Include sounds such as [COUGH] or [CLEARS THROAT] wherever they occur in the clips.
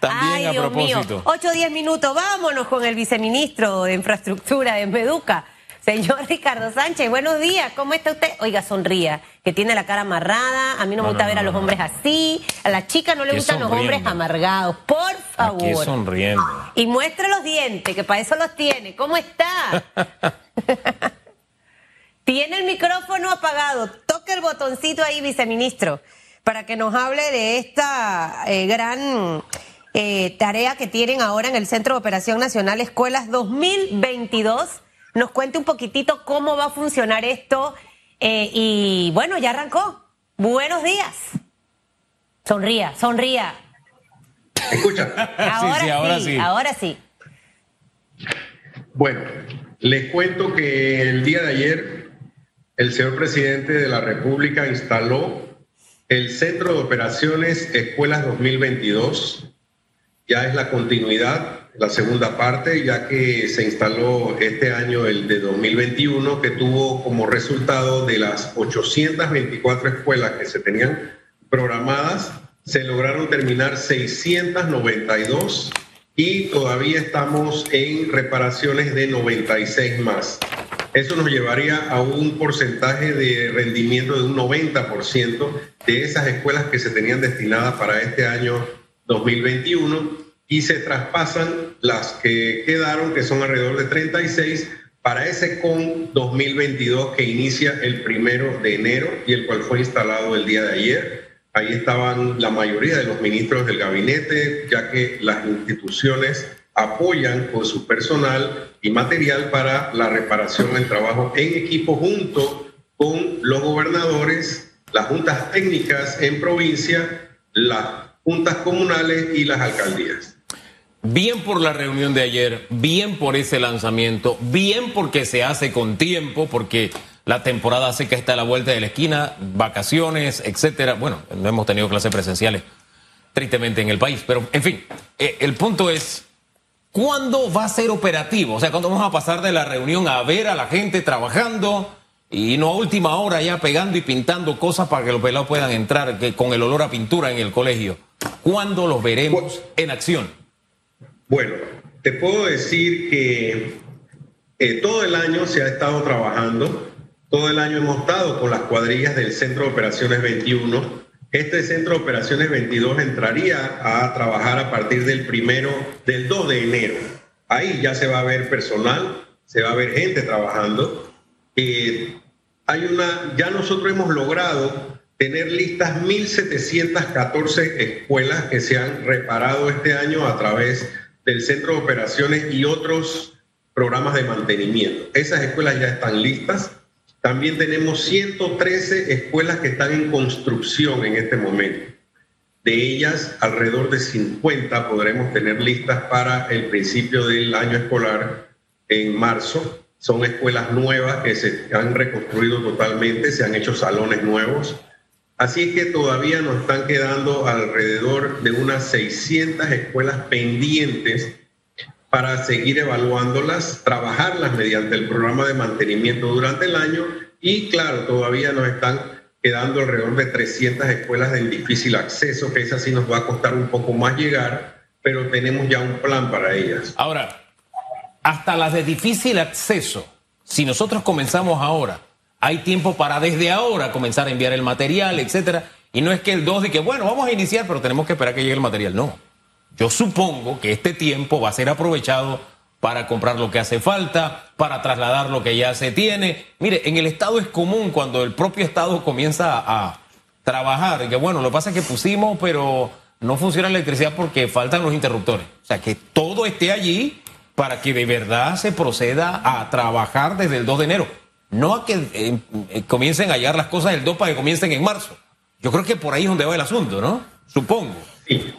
También Ay, a Dios propósito. mío. 8 o 10 minutos. Vámonos con el viceministro de Infraestructura de Meduca, señor [LAUGHS] Ricardo Sánchez. Buenos días. ¿Cómo está usted? Oiga, sonría, que tiene la cara amarrada. A mí no, No, me gusta no, ver a los no, hombres así. A las chicas no le gustan los hombres amargados. Por Aquí favor. sonriendo. Y muestre los dientes, que para eso los tiene. ¿Cómo está? [LAUGHS] tiene el micrófono apagado. Toque el botoncito ahí, viceministro, para que nos hable de esta eh, gran eh, tarea que tienen ahora en el Centro de Operación Nacional Escuelas 2022. Nos cuente un poquitito cómo va a funcionar esto. eh, y bueno, ya arrancó. Buenos días. Sonría, sonría. Escucha, [LAUGHS] Ahora sí, ahora sí, sí. ahora sí. bueno, les cuento que el día de ayer el señor presidente de la República instaló el Centro de Operaciones Escuelas 2022. Ya es la continuidad, la segunda parte, ya que se instaló este año el de 2021, que tuvo como resultado de las 824 escuelas que se tenían programadas, se lograron terminar 692 y todavía estamos en reparaciones de 96 más. Eso nos llevaría a un porcentaje de rendimiento de un 90% de esas escuelas que se tenían destinadas para este año 2021 y se traspasan las que quedaron, que son alrededor de 36, para ese CON 2022 que inicia el primero de enero y el cual fue instalado el día de ayer. Ahí estaban la mayoría de los ministros del gabinete, ya que las instituciones apoyan con su personal y material para la reparación del trabajo en equipo junto con los gobernadores, las juntas técnicas en provincia, las juntas comunales y las alcaldías. Bien por la reunión de ayer, bien por ese lanzamiento, bien porque se hace con tiempo, porque la temporada seca está a la vuelta de la esquina, vacaciones, etcétera. Bueno, no hemos tenido clases presenciales, tristemente, en el país, pero en fin, eh, el punto es, ¿cuándo va a ser operativo? O sea, ¿cuándo vamos a pasar de la reunión a ver a la gente trabajando y no a última hora ya pegando y pintando cosas para que los pelados puedan entrar con el olor a pintura en el colegio? ¿Cuándo los veremos en acción? Bueno, te puedo decir que eh, todo el año se ha estado trabajando, todo el año hemos estado con las cuadrillas del Centro de Operaciones 21. Este Centro de Operaciones 22 entraría a trabajar a partir del primero, del 2 de enero. Ahí ya se va a ver personal, se va a ver gente trabajando. Eh, hay una, ya nosotros hemos logrado tener listas 1.714 escuelas que se han reparado este año a través del Centro de Operaciones y otros programas de mantenimiento. Esas escuelas ya están listas. También tenemos 113 escuelas que están en construcción en este momento. De ellas, alrededor de 50 podremos tener listas para el principio del año escolar en marzo. Son escuelas nuevas que se han reconstruido totalmente, se han hecho salones nuevos. Así que todavía nos están quedando alrededor de unas 600 escuelas pendientes para seguir evaluándolas, trabajarlas mediante el programa de mantenimiento durante el año y claro, todavía nos están quedando alrededor de 300 escuelas de difícil acceso, que esa sí nos va a costar un poco más llegar, pero tenemos ya un plan para ellas. Ahora, hasta las de difícil acceso, si nosotros comenzamos ahora, hay tiempo para desde ahora comenzar a enviar el material, etcétera. Y no es que el 2 de que, bueno, vamos a iniciar, pero tenemos que esperar que llegue el material. No. Yo supongo que este tiempo va a ser aprovechado para comprar lo que hace falta, para trasladar lo que ya se tiene. Mire, en el Estado es común cuando el propio Estado comienza a trabajar, que bueno, lo que pasa es que pusimos, pero no funciona la electricidad porque faltan los interruptores. O sea, que todo esté allí para que de verdad se proceda a trabajar desde el 2 de enero. No a que eh, eh, comiencen a hallar las cosas el 2 para que comiencen en marzo. Yo creo que por ahí es donde va el asunto, ¿no? Supongo. Sí.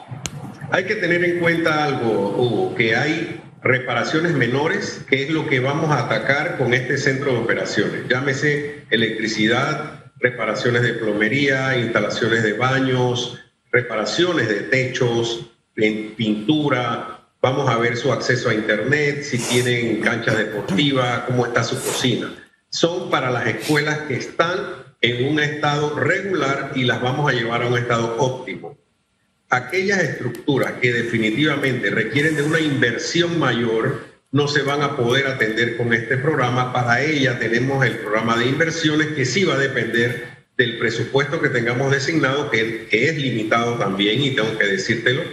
Hay que tener en cuenta algo, Hugo, que hay reparaciones menores, que es lo que vamos a atacar con este centro de operaciones. Llámese electricidad, reparaciones de plomería, instalaciones de baños, reparaciones de techos, pintura. Vamos a ver su acceso a internet, si tienen cancha deportiva, cómo está su cocina. Son para las escuelas que están en un estado regular y las vamos a llevar a un estado óptimo. aquellas estructuras que definitivamente requieren de una inversión mayor no se van a poder atender con este programa. Para ella tenemos el programa de inversiones que sí va a depender del presupuesto que tengamos designado, que, es limitado también, y tengo que decírtelo.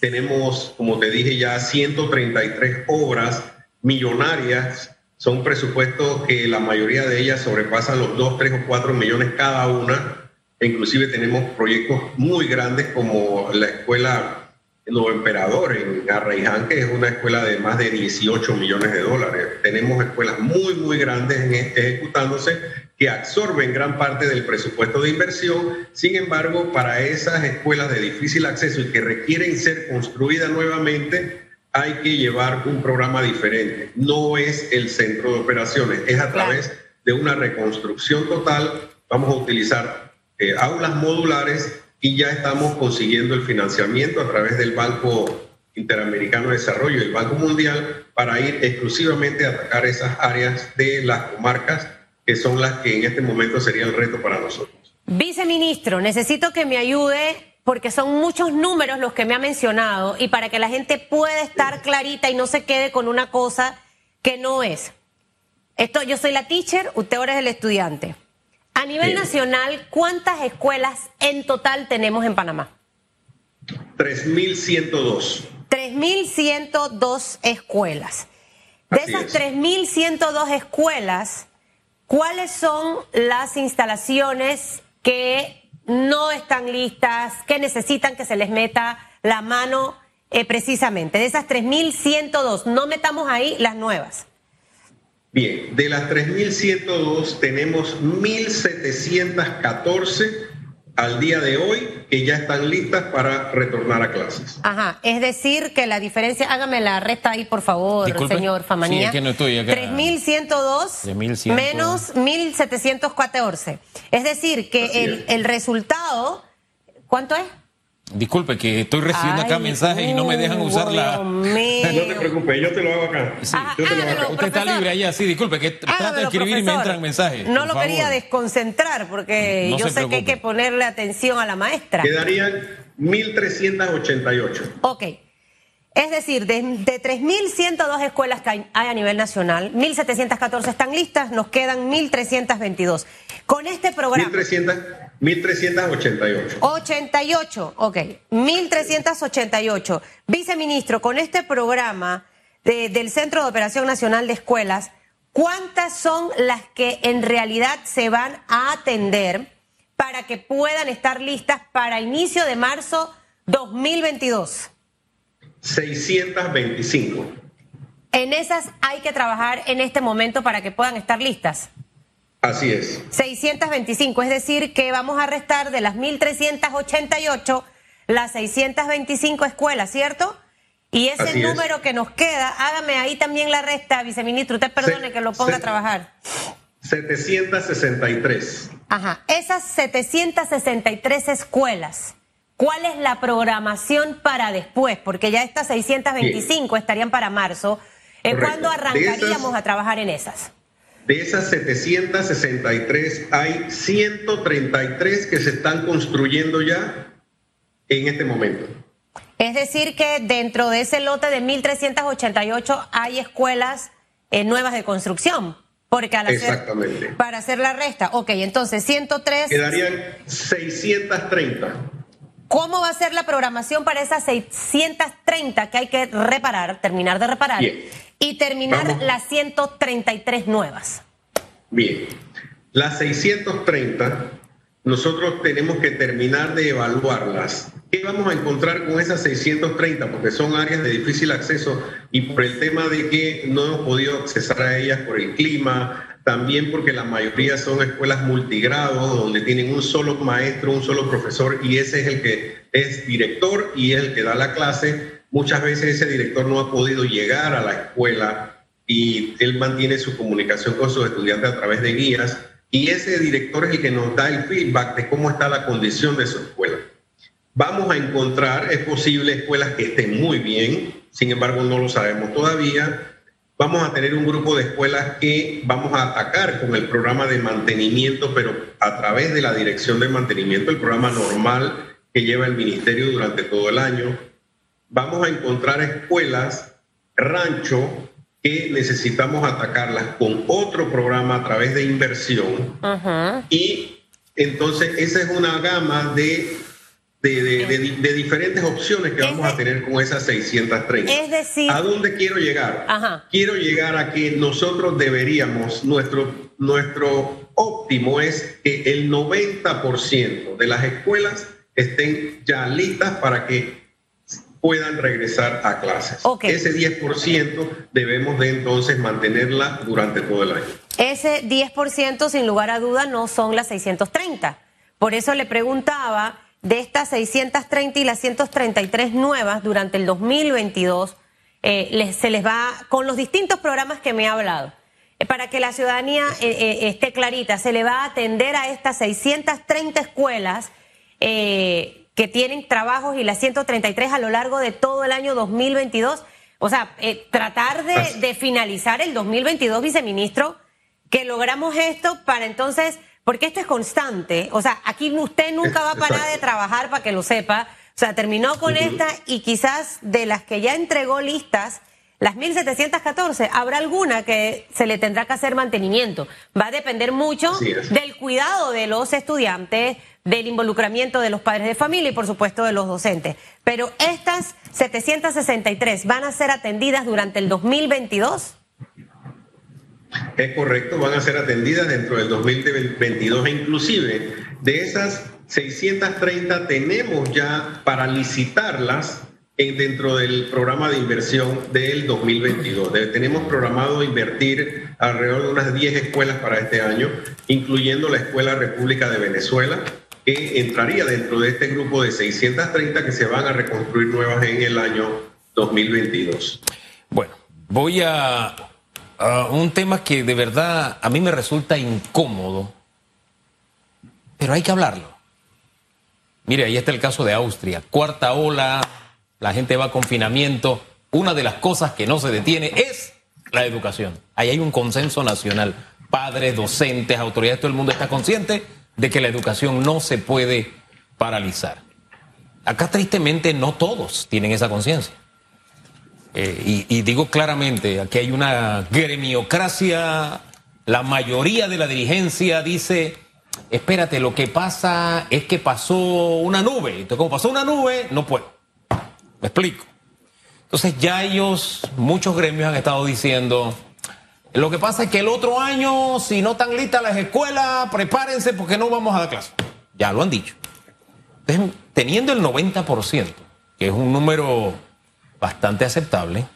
Tenemos, como te dije ya, 133 obras millonarias. Son presupuestos que la mayoría de ellas sobrepasan los 2, 3 o 4 millones cada una Inclusive tenemos proyectos muy grandes como la escuela Nuevo Emperador en Arraiján, que es una escuela de más de 18 millones de dólares. Tenemos escuelas muy, muy grandes ejecutándose que absorben gran parte del presupuesto de inversión. Sin embargo, para esas escuelas de difícil acceso y que requieren ser construidas nuevamente, hay que llevar un programa diferente. No es el centro de operaciones, es a través de una reconstrucción total. Vamos a utilizar eh, aulas modulares y ya estamos consiguiendo el financiamiento a través del Banco Interamericano de Desarrollo y el Banco Mundial para ir exclusivamente a atacar esas áreas de las comarcas que son las que en este momento sería el reto para nosotros. Viceministro, necesito que me ayude porque son muchos números los que me ha mencionado y para que la gente pueda estar clarita y no se quede con una cosa que no es. Esto, yo soy la teacher, usted ahora es el estudiante. A nivel nacional, ¿cuántas escuelas en total tenemos en Panamá? 3.102. 3.102 escuelas. De esas 3.102 escuelas, ¿cuáles son las instalaciones que no están listas, que necesitan que se les meta la mano eh, precisamente? De esas 3.102, no metamos ahí las nuevas. Bien, de las 3.102 tenemos 1.714 al día de hoy que ya están listas para retornar a clases. Ajá, es decir que la diferencia, hágame la resta ahí por favor, señor Famanía. Sí, que no estoy acá. 3.102 menos 1.714. Es decir que el, el resultado, ¿cuánto es? Disculpe, que estoy recibiendo acá mensajes y no me dejan usar la. No te preocupes, yo te lo hago acá. Sí, yo te lo hago acá. Usted está libre allá, sí, disculpe, que trata de escribir y me entran mensajes. No lo quería desconcentrar porque yo sé que hay que ponerle atención a la maestra. Quedarían 1.388. Ok. Es decir, de, de 3.102 escuelas que hay a nivel nacional, 1.714 están listas, nos quedan 1.322. Con este programa... 1.300, 1.388. 88, ok. 1.388. Viceministro, con este programa del Centro de Operación Nacional de Escuelas, ¿cuántas son las que en realidad se van a atender para que puedan estar listas para inicio de marzo 2022? 625. En esas hay que trabajar en este momento para que puedan estar listas. Así es. 625, es decir, que vamos a restar de las 1.388 las 625 escuelas, ¿cierto? Y ese número que nos queda, hágame ahí también la resta, viceministro, usted perdone que lo ponga a trabajar. 763. Ajá, esas 763 escuelas ¿Cuál es la programación para después? Porque ya estas 625 estarían para marzo. ¿Cuándo arrancaríamos a trabajar en esas? De esas 763 hay 133 que se están construyendo ya en este momento. Es decir, que dentro de ese lote de 1.388 hay escuelas eh, nuevas de construcción. Porque al Exactamente. para hacer la resta. Ok, entonces 103. Quedarían 630. ¿Cómo va a ser la programación para esas 630 que hay que reparar, terminar de reparar y terminar las 133 nuevas? Bien, las 630 nosotros tenemos que terminar de evaluarlas. ¿Qué vamos a encontrar con esas 630? Porque son áreas de difícil acceso y por el tema de que no hemos podido accesar a ellas por el clima, también porque la mayoría son escuelas multigrados donde tienen un solo maestro, un solo profesor y ese es el que es director y es el que da la clase. Muchas veces ese director no ha podido llegar a la escuela y él mantiene su comunicación con sus estudiantes a través de guías y ese director es el que nos da el feedback de cómo está la condición de su escuela. Vamos a encontrar, es posible, escuelas que estén muy bien, sin embargo no lo sabemos todavía, vamos a tener un grupo de escuelas que vamos a atacar con el programa de mantenimiento, pero a través de la dirección de mantenimiento, el programa normal que lleva el ministerio durante todo el año. Vamos a encontrar escuelas, rancho, que necesitamos atacarlas con otro programa a través de inversión. Y entonces esa es una gama de de, diferentes opciones que vamos a tener con esas 630. Es decir, ¿a dónde quiero llegar? Quiero llegar a que nosotros deberíamos, nuestro, nuestro óptimo es que el 90% de las escuelas estén ya listas para que puedan regresar a clases. Ese 10% debemos de entonces mantenerla durante todo el año. Ese 10% sin lugar a duda no son las 630. Por eso le preguntaba de estas 630 y las 133 nuevas durante el 2022, eh, se les va, con los distintos programas que me ha hablado, eh, para que la ciudadanía eh, esté clarita, se le va a atender a estas 630 escuelas que tienen trabajos y las 133 a lo largo de todo el año 2022. O sea, tratar de, de finalizar el 2022, viceministro, que logramos esto para entonces porque esto es constante. O sea, aquí usted nunca va a parar de trabajar para que lo sepa. O sea, terminó con esta y quizás de las que ya entregó listas, las 1714, habrá alguna que se le tendrá que hacer mantenimiento. Va a depender mucho del cuidado de los estudiantes, del involucramiento de los padres de familia y por supuesto de los docentes. Pero estas 763 van a ser atendidas durante el 2022. Es correcto, van a ser atendidas dentro del 2022 e inclusive de esas 630 tenemos ya para licitarlas dentro del programa de inversión del 2022. tenemos programado invertir alrededor de unas 10 escuelas para este año, incluyendo la Escuela República de Venezuela, que entraría dentro de este grupo de 630 que se van a reconstruir nuevas en el año 2022. Bueno, voy a Ah, un tema que de verdad a mí me resulta incómodo, pero hay que hablarlo. Mire, ahí está el caso de Austria. Cuarta ola, la gente va a confinamiento. Una de las cosas que no se detiene es la educación. Ahí hay un consenso nacional. Padres, docentes, autoridades, todo el mundo está consciente de que la educación no se puede paralizar. Acá tristemente no todos tienen esa conciencia. Eh, y, digo claramente, aquí hay una gremiocracia, la mayoría de la dirigencia dice, espérate, lo que pasa es que pasó una nube, entonces como pasó una nube, no puedo. Me explico. Entonces ya ellos, muchos gremios han estado diciendo, lo que pasa es que el otro año, si no están listas las escuelas, prepárense porque no vamos a dar clase. Ya lo han dicho. Teniendo el 90%, que es un número bastante aceptable.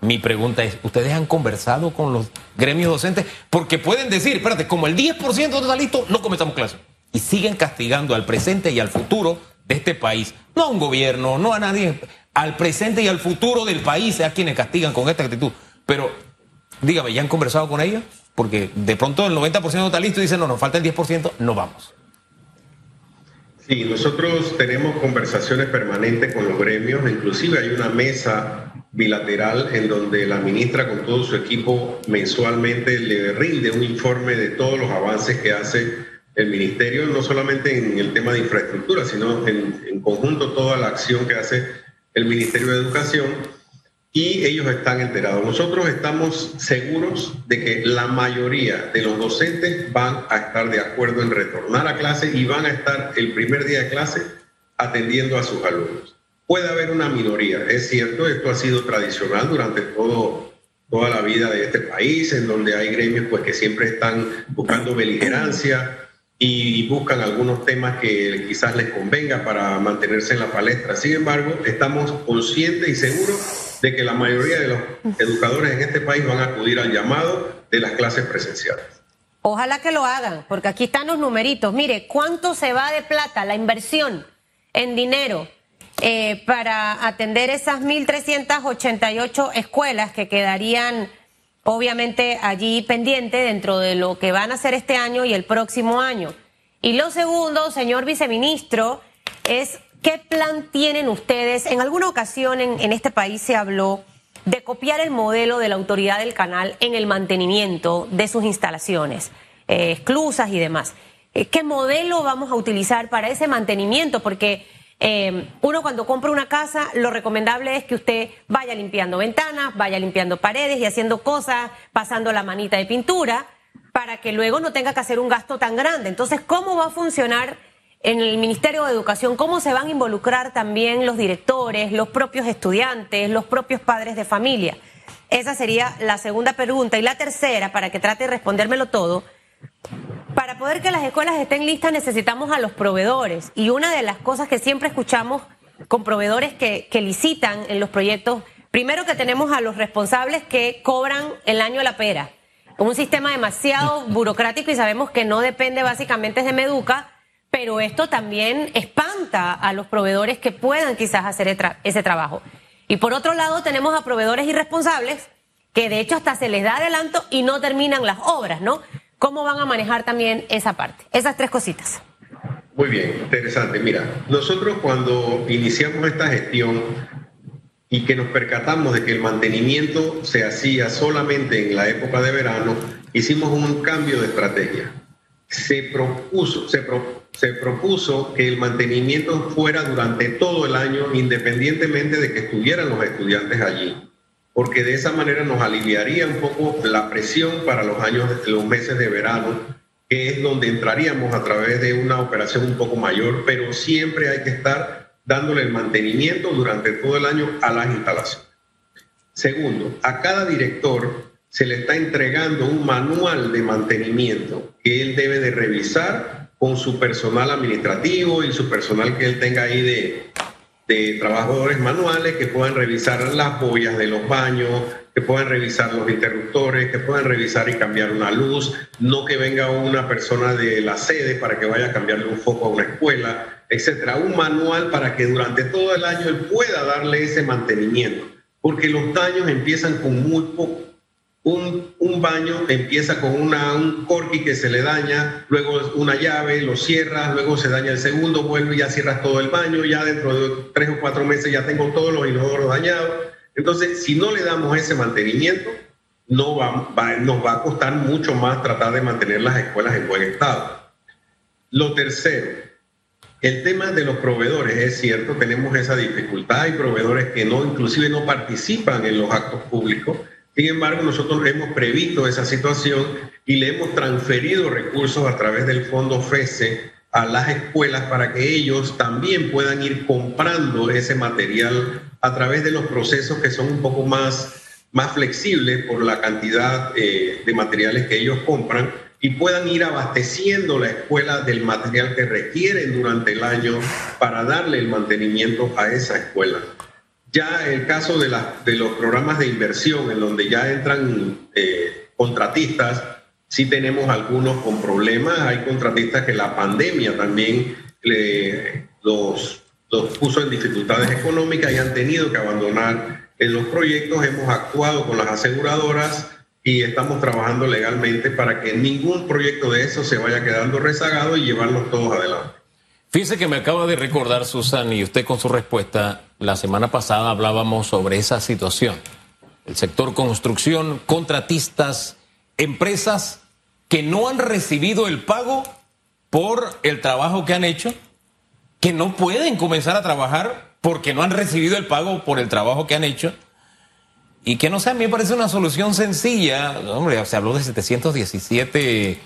Mi pregunta es, ¿ustedes han conversado con los gremios docentes? Porque pueden decir, espérate, como el 10% no está listo, no comenzamos clase. Y siguen castigando al presente y al futuro de este país. No a un gobierno, no a nadie, al presente y al futuro del país, a quienes castigan con esta actitud. Pero, dígame, ¿ya han conversado con ellos? Porque de pronto el 90% no está listo y dicen, no, nos falta el 10%, no vamos. Sí, nosotros tenemos conversaciones permanentes con los gremios, inclusive hay una mesa bilateral en donde la ministra con todo su equipo mensualmente le rinde un informe de todos los avances que hace el ministerio, no solamente en el tema de infraestructura, sino en conjunto toda la acción que hace el Ministerio de Educación y ellos están enterados. Nosotros estamos seguros de que la mayoría de los docentes van a estar de acuerdo en retornar a clase y van a estar el primer día de clase atendiendo a sus alumnos. Puede haber una minoría, es cierto, esto ha sido tradicional durante todo, toda la vida de este país, en donde hay gremios pues, que siempre están buscando beligerancia y buscan algunos temas que quizás les convenga para mantenerse en la palestra. Sin embargo, estamos conscientes y seguros de que la mayoría de los educadores en este país van a acudir al llamado de las clases presenciales. Ojalá que lo hagan, porque aquí están los numeritos. Mire, ¿cuánto se va de plata la inversión en dinero eh, para atender esas 1.388 escuelas que quedarían obviamente allí pendientes dentro de lo que van a hacer este año y el próximo año? Y lo segundo, señor viceministro, es ¿Qué plan tienen ustedes? En alguna ocasión en, este país se habló de copiar el modelo de la autoridad del canal en el mantenimiento de sus instalaciones, eh, esclusas y demás. Eh, ¿Qué modelo vamos a utilizar para ese mantenimiento? Porque Eh, uno cuando compra una casa, lo recomendable es que usted vaya limpiando ventanas, vaya limpiando paredes y haciendo cosas, pasando la manita de pintura, para que luego no tenga que hacer un gasto tan grande. Entonces, ¿cómo va a funcionar en el Ministerio de Educación? ¿Cómo se van a involucrar también los directores, los propios estudiantes, los propios padres de familia? Esa sería la segunda pregunta. Y la tercera, para que trate de respondérmelo todo, para poder que las escuelas estén listas necesitamos a los proveedores. Y una de las cosas que siempre escuchamos con proveedores que, licitan en los proyectos, primero que tenemos a los responsables que cobran el año a la pera. Un sistema demasiado burocrático y sabemos que no depende básicamente de Meduca, pero esto también espanta a los proveedores que puedan quizás hacer ese trabajo. Y por otro lado tenemos a proveedores irresponsables que de hecho hasta se les da adelanto y no terminan las obras, ¿no? ¿Cómo van a manejar también esa parte? Esas tres cositas. Muy bien, interesante. Mira, nosotros cuando iniciamos esta gestión y que nos percatamos de que el mantenimiento se hacía solamente en la época de verano, hicimos un cambio de estrategia. Se propuso, se, se propuso que el mantenimiento fuera durante todo el año, independientemente de que estuvieran los estudiantes allí porque de esa manera nos aliviaría un poco la presión para los años, los meses de verano, que es donde entraríamos a través de una operación un poco mayor, pero siempre hay que estar dándole el mantenimiento durante todo el año a las instalaciones. Segundo, a cada director se le está entregando un manual de mantenimiento que él debe de revisar con su personal administrativo y su personal que él tenga ahí de, de trabajadores manuales que puedan revisar las boyas de los baños, que puedan revisar los interruptores, que puedan revisar y cambiar una luz, no que venga una persona de la sede para que vaya a cambiarle un foco a una escuela, etcétera. Un manual para que durante todo el año él pueda darle ese mantenimiento, porque los daños empiezan con muy poco un, baño empieza con una, un corky que se le daña, luego una llave, lo cierras, luego se daña el segundo, vuelve y ya cierras todo el baño, ya dentro de tres o cuatro meses ya tengo todos los inodoros dañados. Entonces, si no le damos ese mantenimiento, no va, nos va a costar mucho más tratar de mantener las escuelas en buen estado. Lo tercero, el tema de los proveedores, es cierto, tenemos esa dificultad, hay proveedores que no, inclusive no participan en los actos públicos, sin embargo, nosotros hemos previsto esa situación y le hemos transferido recursos a través del fondo FESE a las escuelas para que ellos también puedan ir comprando ese material a través de los procesos que son un poco más, más flexibles por la cantidad eh, de materiales que ellos compran y puedan ir abasteciendo la escuela del material que requieren durante el año para darle el mantenimiento a esa escuela. Ya el caso de, los programas de inversión, en donde ya entran eh, contratistas, sí tenemos algunos con problemas. Hay contratistas que la pandemia también los, los puso en dificultades económicas y han tenido que abandonar en los proyectos. Hemos actuado con las aseguradoras y estamos trabajando legalmente para que ningún proyecto de eso se vaya quedando rezagado y llevarlos todos adelante. Fíjese que me acaba de recordar, Susan, y usted con su respuesta, la semana pasada hablábamos sobre esa situación. El sector construcción, contratistas, empresas que no han recibido el pago por el trabajo que han hecho, que no pueden comenzar a trabajar porque no han recibido el pago por el trabajo que han hecho. Y que no sé, a mí me parece una solución sencilla. Hombre, se habló de 717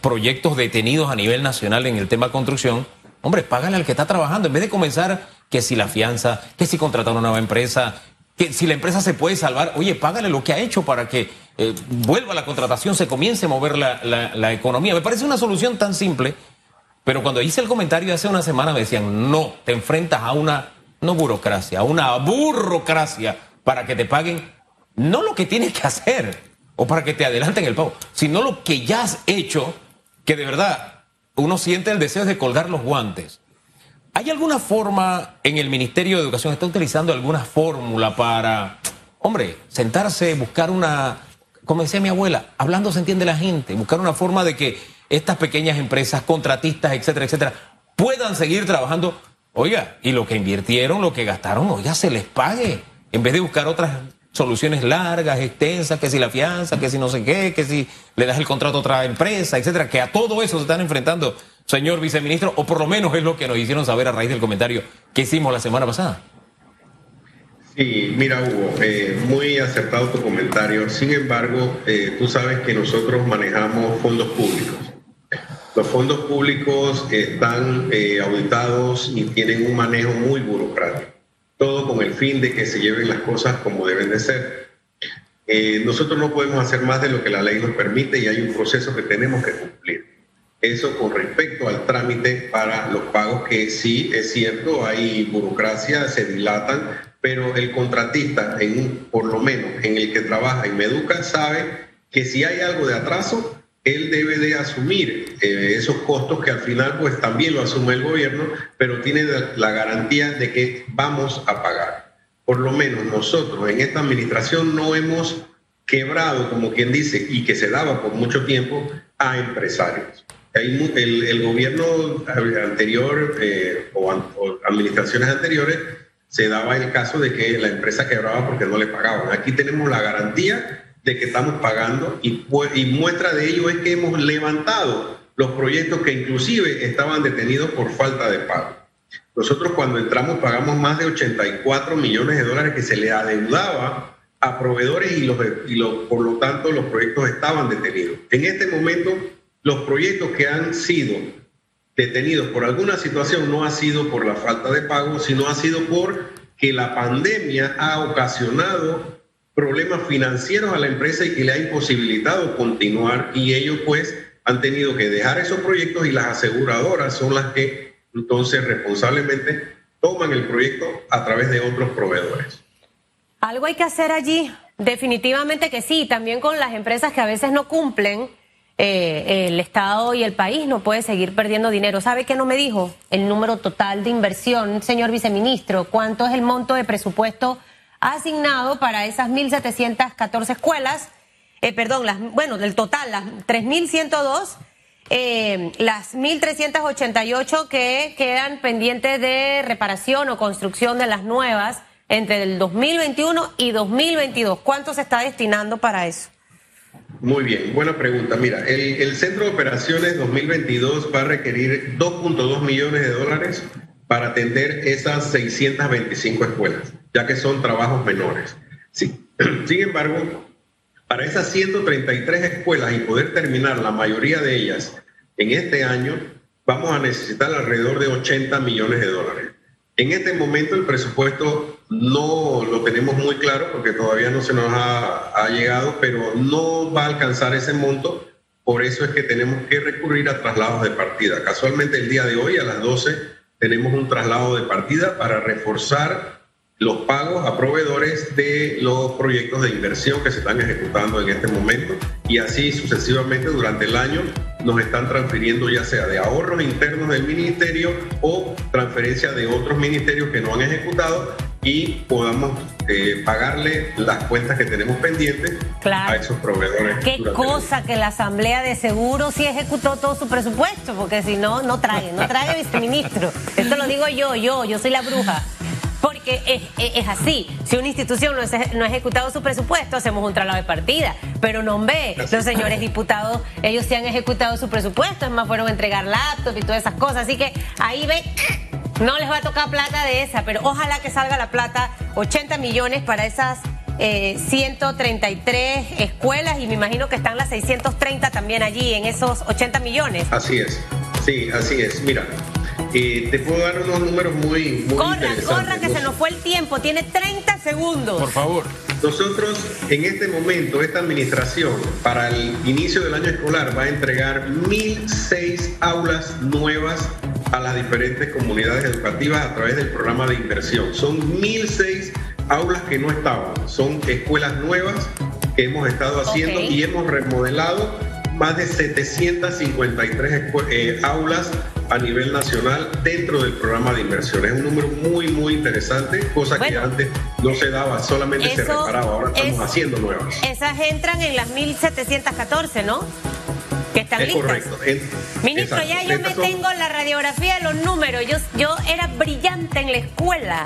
proyectos detenidos a nivel nacional en el tema construcción Hombre, págale al que está trabajando. En vez de comenzar que si la fianza, que si contratar una nueva empresa, que si la empresa se puede salvar, oye, págale lo que ha hecho para que eh, vuelva la contratación, se comience a mover la, la, economía. Me parece una solución tan simple, pero cuando hice el comentario hace una semana me decían, no, te enfrentas a una, no burocracia, a una burocracia para que te paguen no lo que tienes que hacer o para que te adelanten el pago, sino lo que ya has hecho, que de verdad uno siente el deseo de colgar los guantes. ¿Hay alguna forma en el Ministerio de Educación, está utilizando alguna fórmula para, hombre, sentarse, buscar una, como decía mi abuela, hablando se entiende la gente, buscar una forma de que estas pequeñas empresas, contratistas, etcétera, etcétera, puedan seguir trabajando, oiga, y lo que invirtieron, lo que gastaron, oiga, se les pague, en vez de buscar otras soluciones largas, extensas, que si la fianza, que si no sé qué, que si le das el contrato a otra empresa, etcétera, que a todo eso se están enfrentando señor viceministro, o por lo menos es lo que nos hicieron saber a raíz del comentario que hicimos la semana pasada. Sí, mira Hugo, eh, muy acertado tu comentario. Sin embargo, eh, tú sabes que nosotros manejamos fondos públicos. Los fondos públicos están eh, auditados y tienen un manejo muy burocrático, todo con el fin de que se lleven las cosas como deben de ser. nosotros no podemos hacer más de lo que la ley nos permite y hay un proceso que tenemos que cumplir. Eso con respecto al trámite para los pagos, que sí es cierto, hay burocracia, se dilatan, pero el contratista, en, por lo menos en el que trabaja en Meduca, sabe que si hay algo de atraso, él debe de asumir eh, esos costos que al final pues también lo asume el gobierno, pero tiene la garantía de que vamos a pagar. Por lo menos nosotros en esta administración no hemos quebrado, como quien dice, y que se daba por mucho tiempo a empresarios. El, el gobierno anterior eh, o, o administraciones anteriores se daba el caso de que la empresa quebraba porque no le pagaban. Aquí tenemos la garantía de que estamos pagando y, y muestra de ello es que hemos levantado los proyectos que inclusive estaban detenidos por falta de pago. Nosotros cuando entramos pagamos más de 84 millones de dólares que se le adeudaba a proveedores y, los, y los, por lo tanto los proyectos estaban detenidos. En este momento los proyectos que han sido detenidos por alguna situación no ha sido por la falta de pago, sino ha sido por que la pandemia ha ocasionado problemas financieros a la empresa y que le ha imposibilitado continuar y ellos pues han tenido que dejar esos proyectos y las aseguradoras son las que entonces responsablemente toman el proyecto a través de otros proveedores. Algo hay que hacer allí, definitivamente que sí, también con las empresas que a veces no cumplen eh, el Estado y el país no puede seguir perdiendo dinero. ¿Sabe qué no me dijo? El número total de inversión, señor viceministro. ¿Cuánto es el monto de presupuesto asignado para esas 1.714 escuelas? Eh, perdón, las, bueno, del total, las 3.102, eh, las 1.388 que quedan pendientes de reparación o construcción de las nuevas entre el 2021 y 2022. ¿Cuánto se está destinando para eso? Muy bien, buena pregunta. Mira, el, Centro de Operaciones 2022 va a requerir 2.2 millones de dólares para atender esas 625 escuelas, ya que son trabajos menores. Sí. [CLEARS THROAT] Sin embargo, para esas 133 escuelas y poder terminar la mayoría de ellas en este año, vamos a necesitar alrededor de 80 millones de dólares. En este momento el presupuesto no lo tenemos muy claro porque todavía no se nos ha, llegado, pero no va a alcanzar ese monto. Por eso es que tenemos que recurrir a traslados de partida. Casualmente el día de hoy a las 12 tenemos un traslado de partida para reforzar los pagos a proveedores de los proyectos de inversión que se están ejecutando en este momento y así sucesivamente durante el año nos están transfiriendo ya sea de ahorros internos del ministerio o transferencia de otros ministerios que no han ejecutado y podamos eh, pagarle las cuentas que tenemos pendientes a esos proveedores. Qué cosa que la Asamblea de Seguros sí ejecutó todo su presupuesto, porque si no, no trae, no trae viceministro. Esto lo digo yo, yo, yo soy la bruja. Porque es, así. Si una institución no, no, ha ejecutado su presupuesto, hacemos un traslado de partida. Pero no ve, los señores diputados, ellos sí han ejecutado su presupuesto, es más, fueron a entregar laptops y todas esas cosas. Así que ahí ve, no les va a tocar plata de esa, pero ojalá que salga la plata, 80 millones para esas 133 eh, escuelas y me imagino que están las 630 también allí en esos 80 millones. Así es, sí, así es. Mira, te puedo dar unos números muy, muy corra, Corra, que se nos fue el tiempo. Tiene 30 segundos. Por favor. Nosotros, en este momento, esta administración, para el inicio del año escolar, va a entregar 1.006 aulas nuevas a las diferentes comunidades educativas a través del programa de inversión. Son 1.006 aulas que no estaban, son escuelas nuevas que hemos estado haciendo y hemos remodelado más de 753 eh, aulas a nivel nacional dentro del programa de inversión. Es un número muy, muy interesante, cosa que antes no se daba, solamente se reparaba, ahora estamos haciendo nuevas. Esas entran en las 1714, ¿no? Que están es Correcto. Ministro, ya yo me tengo la radiografía de los números. Yo, yo era brillante en la escuela.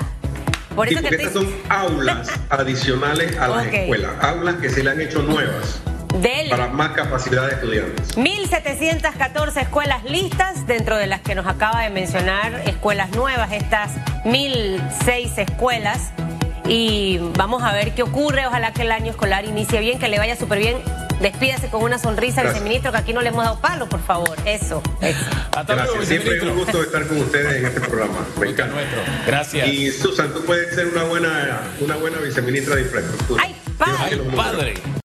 Por eso que estas son aulas [LAUGHS] adicionales a las escuelas, aulas que se le han hecho nuevas. Del para más capacidad de estudiantes. 1.714 escuelas listas, dentro de las que nos acaba de mencionar escuelas nuevas, estas 1.006 escuelas. Y vamos a ver qué ocurre. Ojalá que el año escolar inicie bien, que le vaya súper bien. Despídase con una sonrisa, Gracias. viceministro, que aquí no le hemos dado palo, por favor. Eso, eso. Hasta luego, Gracias. Siempre es un gusto estar con ustedes en este programa. Me encanta. nuestro. Gracias. Y Susan, tú puedes ser una buena, una buena viceministra de infraestructura. ¡Ay, padre! Ay, padre.